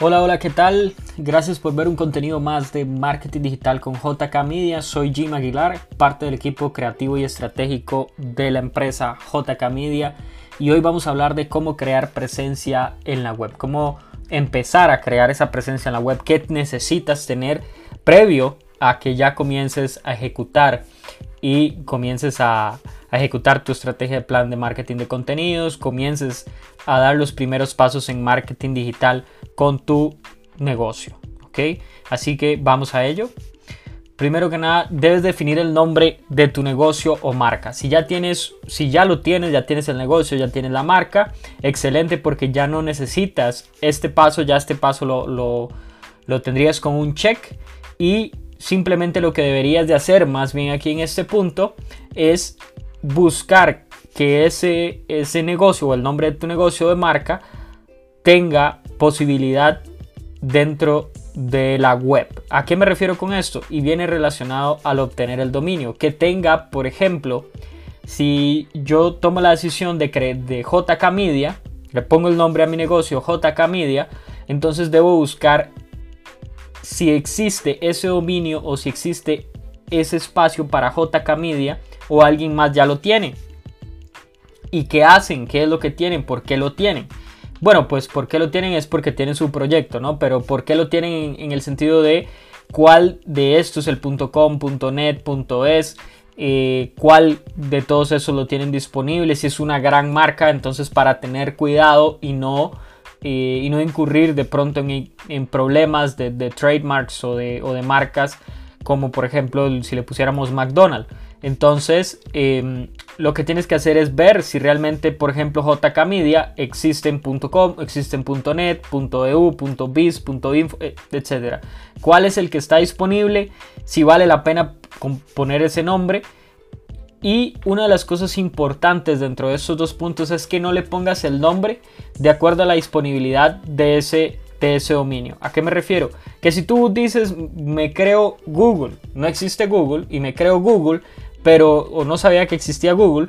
Hola, hola, ¿qué tal? Gracias por ver un contenido más de marketing digital con JK Media. Soy Jim Aguilar, parte del equipo creativo y estratégico de la empresa JK Media. Y hoy vamos a hablar de cómo crear presencia en la web, cómo empezar a crear esa presencia en la web, qué necesitas tener previo a que ya comiences a ejecutar y comiences a, ejecutar tu estrategia de plan de marketing de contenidos, comiences a dar los primeros pasos en marketing digital con tu negocio. ¿Ok? Así que vamos a ello. Primero que nada, debes definir el nombre de tu negocio o marca. Si ya tienes, si ya lo tienes, ya tienes el negocio, ya tienes la marca, excelente porque ya no necesitas este paso, ya este paso lo, lo, tendrías con un check y simplemente lo que deberías de hacer más bien aquí en este punto es buscar que ese, ese negocio o el nombre de tu negocio de marca tenga posibilidad dentro de la web. ¿A qué me refiero con esto? Y viene relacionado al obtener el dominio. Que tenga, por ejemplo, si yo tomo la decisión de, de JK Media, le pongo el nombre a mi negocio JK Media, entonces debo buscar si existe ese dominio o si existe ese espacio para JK Media o alguien más ya lo tiene. ¿Y qué hacen? ¿Qué es lo que tienen? ¿Por qué lo tienen? Bueno, pues ¿por qué lo tienen? Es porque tienen su proyecto, ¿no? Pero ¿por qué lo tienen en, el sentido de cuál de estos, el .com, .net, .es, eh, cuál de todos esos lo tienen disponible? Si es una gran marca, entonces para tener cuidado y no eh, y no incurrir de pronto en, problemas de, trademarks o de, marcas como por ejemplo si le pusiéramos McDonald's. Entonces em, lo que tienes que hacer es ver si realmente por ejemplo JK Media existe en .com, existe en .net, .eu, .biz, .info, eh, etc. ¿Cuál es el que está disponible? Si vale la pena poner ese nombre y una de las cosas importantes dentro de estos dos puntos es que no le pongas el nombre de acuerdo a la disponibilidad de ese, de ese dominio. ¿A qué me refiero? Que si tú dices, me creo Google, no existe Google y me creo Google, pero no sabía que existía Google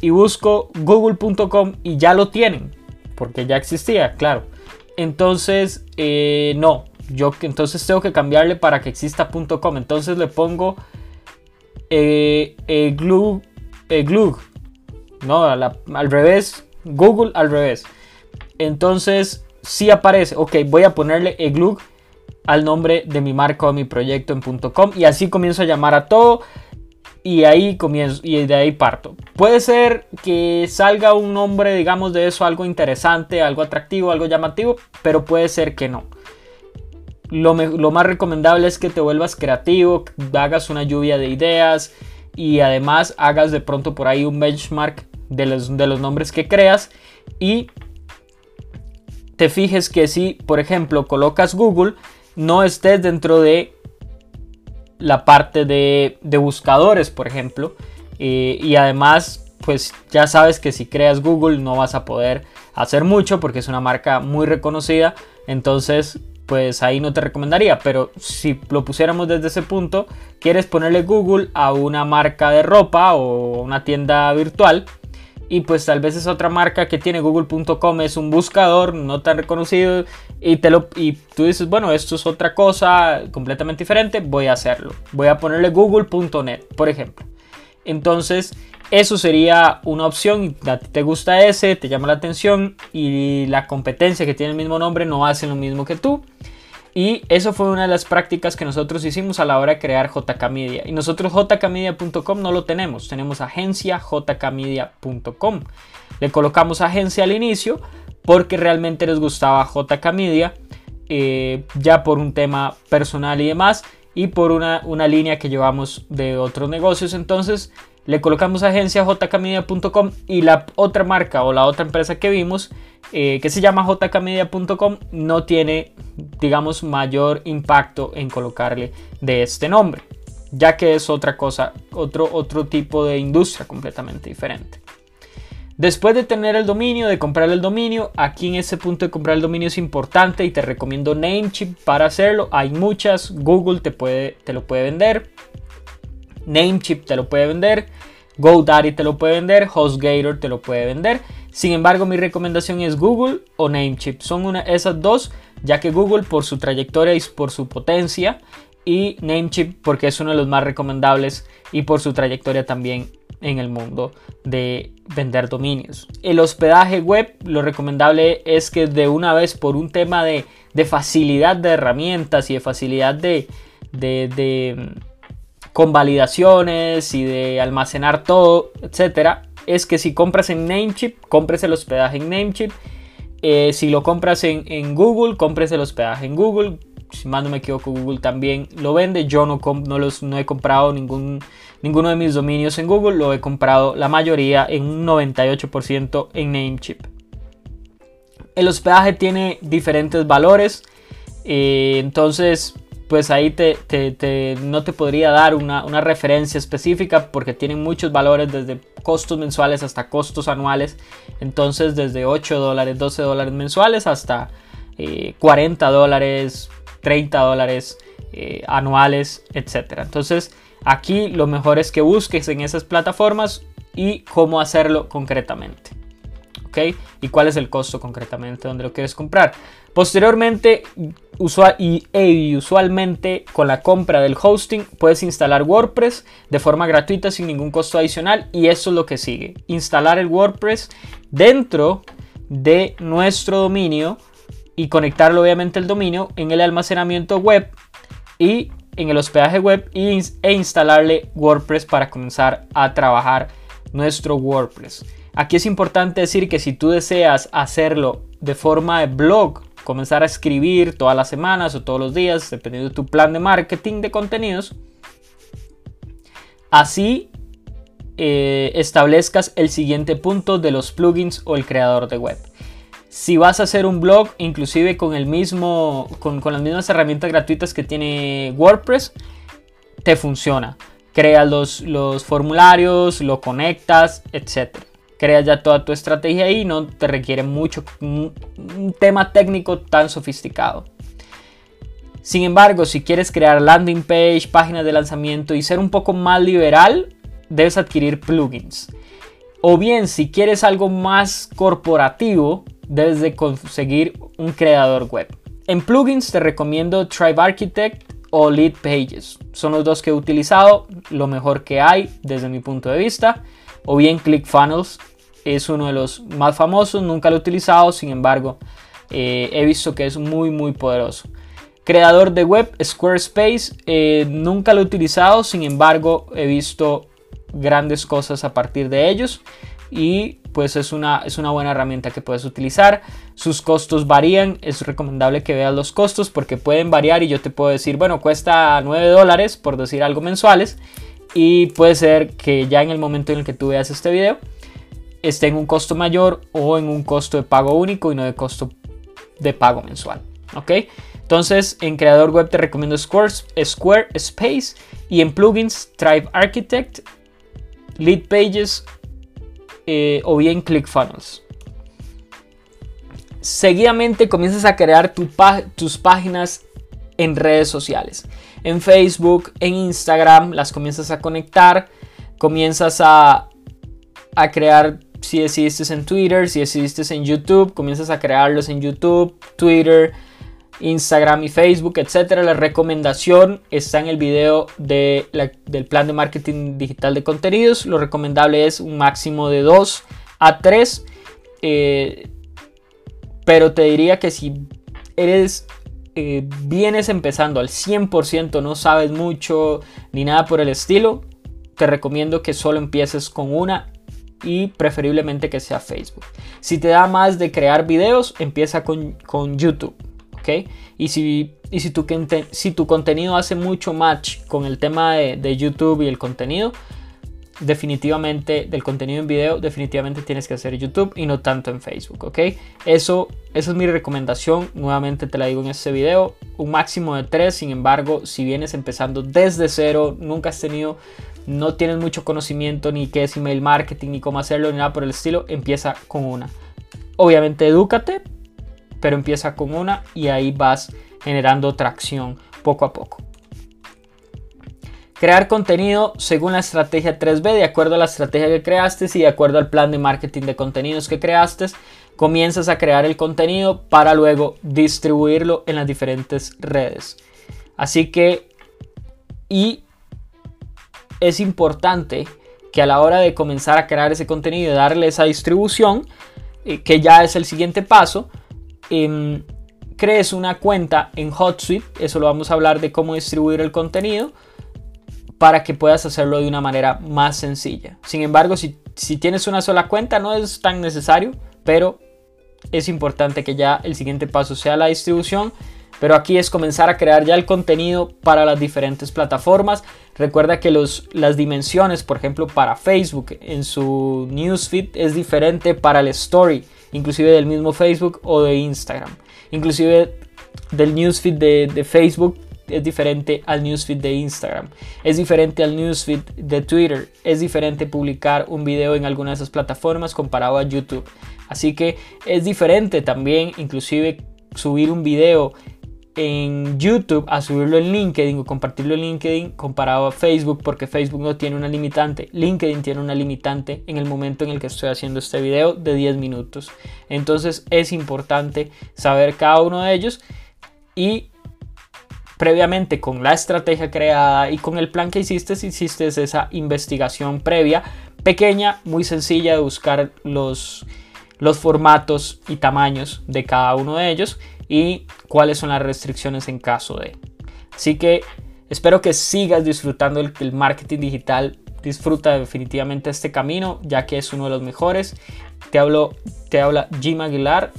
y busco google.com y ya lo tienen, porque ya existía, claro. Entonces, eh, no, yo entonces tengo que cambiarle para que exista .com. Entonces le pongo eh, eh, glug, eh, glug, no, al revés, Google al revés. Entonces, si aparece, ok, voy a ponerle glug al nombre de mi marca o mi proyecto en .com y así comienzo a llamar a todo y ahí comienzo y de ahí parto. Puede ser que salga un nombre, digamos, de eso algo interesante, algo atractivo, algo llamativo, pero puede ser que no. Lo, más recomendable es que te vuelvas creativo, hagas una lluvia de ideas y además hagas de pronto por ahí un benchmark de los, de los nombres que creas y te fijes que si, por ejemplo, colocas Google, no estés dentro de la parte de, buscadores, por ejemplo. Eh, y además, pues ya sabes que si creas Google no vas a poder hacer mucho porque es una marca muy reconocida. Entonces, pues ahí no te recomendaría. Pero si lo pusiéramos desde ese punto, quieres ponerle Google a una marca de ropa o una tienda virtual. Y pues tal vez es otra marca que tiene google.com, es un buscador no tan reconocido y, te lo, y tú dices, bueno, esto es otra cosa completamente diferente, voy a hacerlo. Voy a ponerle google.net, por ejemplo. Entonces, eso sería una opción. A ti te gusta ese, te llama la atención y la competencia que tiene el mismo nombre no hace lo mismo que tú. Y eso fue una de las prácticas que nosotros hicimos a la hora de crear JK Media. Y nosotros jkmedia.com no lo tenemos, tenemos agencia jkmedia.com. Le colocamos agencia al inicio porque realmente les gustaba JK Media, eh, ya por un tema personal y demás, y por una, una línea que llevamos de otros negocios. Entonces le colocamos agencia jkmedia.com y la otra marca o la otra empresa que vimos eh, que se llama jkmedia.com no tiene digamos mayor impacto en colocarle de este nombre ya que es otra cosa otro otro tipo de industria completamente diferente Después de tener el dominio, de comprar el dominio, aquí en ese punto de comprar el dominio es importante y te recomiendo Namecheap para hacerlo. Hay muchas, Google te, puede, te lo puede vender, Namecheap te lo puede vender. GoDaddy te lo puede vender, HostGator te lo puede vender. Sin embargo, mi recomendación es Google o Namecheap. Son una, esas dos, ya que Google por su trayectoria y por su potencia y Namecheap porque es uno de los más recomendables y por su trayectoria también en el mundo de vender dominios. El hospedaje web, lo recomendable es que de una vez por un tema de, facilidad de herramientas y de facilidad de, de, mm, convalidaciones y de almacenar todo, etcétera, es que si compras en Namecheap, compres el hospedaje en Namecheap. Eh, si lo compras en, Google, compres el hospedaje en Google si más no me equivoco, Google también lo vende. Yo no, no, los, no he comprado ningún, ninguno de mis dominios en Google, lo he comprado la mayoría en un 98% en Namecheap. El hospedaje tiene diferentes valores, eh, entonces pues ahí te, no te podría dar una, referencia específica porque tienen muchos valores desde costos mensuales hasta costos anuales. Entonces desde 8 dólares, 12 dólares mensuales hasta 40 eh, dólares, 30 dólares eh, anuales, etc. Entonces aquí lo mejor es que busques en esas plataformas y cómo hacerlo concretamente. ¿Ok? Y cuál es el costo concretamente donde lo quieres comprar. Posteriormente, e usualmente con la compra del hosting puedes instalar WordPress de forma gratuita sin ningún costo adicional y eso es lo que sigue. Instalar el WordPress dentro de nuestro dominio y conectarlo obviamente el dominio en el almacenamiento web y en el hospedaje web e instalarle WordPress para comenzar a trabajar nuestro WordPress. Aquí es importante decir que si tú deseas hacerlo de forma de blog, comenzar a escribir todas las semanas o todos los días, dependiendo de tu plan de marketing de contenidos, así eh, establezcas el siguiente punto de los plugins o el creador de web. Si vas a hacer un blog, inclusive con el mismo, con, las mismas herramientas gratuitas que tiene WordPress, te funciona. Creas los, los formularios, lo conectas, etc. Creas ya toda tu estrategia ahí, no te requiere mucho un tema técnico tan sofisticado. Sin embargo, si quieres crear landing page, páginas de lanzamiento y ser un poco más liberal, debes adquirir plugins. O bien, si quieres algo más corporativo, debes de conseguir un creador web. En plugins te recomiendo Tribe Architect o Lead Pages. Son los dos que he utilizado, lo mejor que hay desde mi punto de vista. O bien ClickFunnels es uno de los más famosos, nunca lo he utilizado, sin embargo eh, he visto que es muy muy poderoso. Creador de web Squarespace, eh, nunca lo he utilizado, sin embargo he visto grandes cosas a partir de ellos y pues es una, es una buena herramienta que puedes utilizar. Sus costos varían, es recomendable que veas los costos porque pueden variar y yo te puedo decir, bueno, cuesta 9 dólares por decir algo mensuales y puede ser que ya en el momento en el que tú veas este video esté en un costo mayor o en un costo de pago único y no de costo de pago mensual. ¿Ok? Entonces en creador web te recomiendo Squarespace y en plugins Thrive Architect, Lead Pages eh, o bien ClickFunnels. Seguidamente comienzas a crear tus páginas en redes sociales. En Facebook, en Instagram, las comienzas a conectar. Comienzas a, a crear, si decidiste en Twitter, si decidiste en YouTube, comienzas a crearlos en YouTube, Twitter, Instagram y Facebook, etcétera. La recomendación está en el video de del plan de marketing digital de contenidos. Lo recomendable es un máximo de 2 a 3. Eh, pero te diría que si eres eh, vienes empezando al 100%, no sabes mucho ni nada por el estilo, te recomiendo que solo empieces con una y preferiblemente que sea Facebook. Si te da más de crear videos, empieza con, con YouTube. Y si, y si, tu, si tu contenido hace mucho match con el tema de, YouTube y el contenido, definitivamente del contenido en video, definitivamente tienes que hacer YouTube y no tanto en Facebook, ¿ok? Eso, eso es mi recomendación, nuevamente te la digo en este video, un máximo de 3, sin embargo, si vienes empezando desde cero, nunca has tenido, no tienes mucho conocimiento ni qué es email marketing, ni cómo hacerlo, ni nada por el estilo, empieza con una. Obviamente edúcate, pero empieza con una y ahí vas generando tracción poco a poco. Crear contenido según la estrategia 3B, de acuerdo a la estrategia que creaste y de acuerdo al plan de marketing de contenidos que creaste, comienzas a crear el contenido para luego distribuirlo en las diferentes redes. Así que, y es importante que a la hora de comenzar a crear ese contenido y darle esa distribución, eh, que ya es el siguiente paso, em, crees una cuenta en HotSuite, eso lo vamos a hablar de cómo distribuir el contenido, para que puedas hacerlo de una manera más sencilla. Sin embargo, si, si tienes una sola cuenta no es tan necesario, pero es importante que ya el siguiente paso sea la distribución pero aquí es comenzar a crear ya el contenido para las diferentes plataformas. Recuerda que los, las dimensiones, por ejemplo, para Facebook en su newsfeed es diferente para el story, inclusive del mismo Facebook o de Instagram. Inclusive del newsfeed de, de Facebook es diferente al newsfeed de Instagram, es diferente al newsfeed de Twitter, es diferente publicar un video en alguna de esas plataformas comparado a YouTube. Así que es diferente también inclusive subir un video en YouTube a subirlo en LinkedIn o compartirlo en LinkedIn comparado a Facebook porque Facebook no tiene una limitante. LinkedIn tiene una limitante en el momento en el que estoy haciendo este video de 10 minutos. Entonces es importante saber cada uno de ellos y previamente con la estrategia creada y con el plan que hiciste, hiciste esa investigación previa, pequeña, muy sencilla de buscar los, los formatos y tamaños de cada uno de ellos y cuáles son las restricciones en caso de. Así que espero que sigas disfrutando el, marketing digital. Disfruta definitivamente este camino, ya que es uno de los mejores. Te, hablo, te habla Jim Aguilar,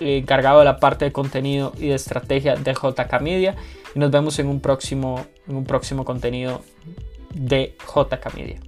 encargado de la parte de contenido y de estrategia de JK Media. Y nos vemos en un próximo, en un próximo contenido de JK Media.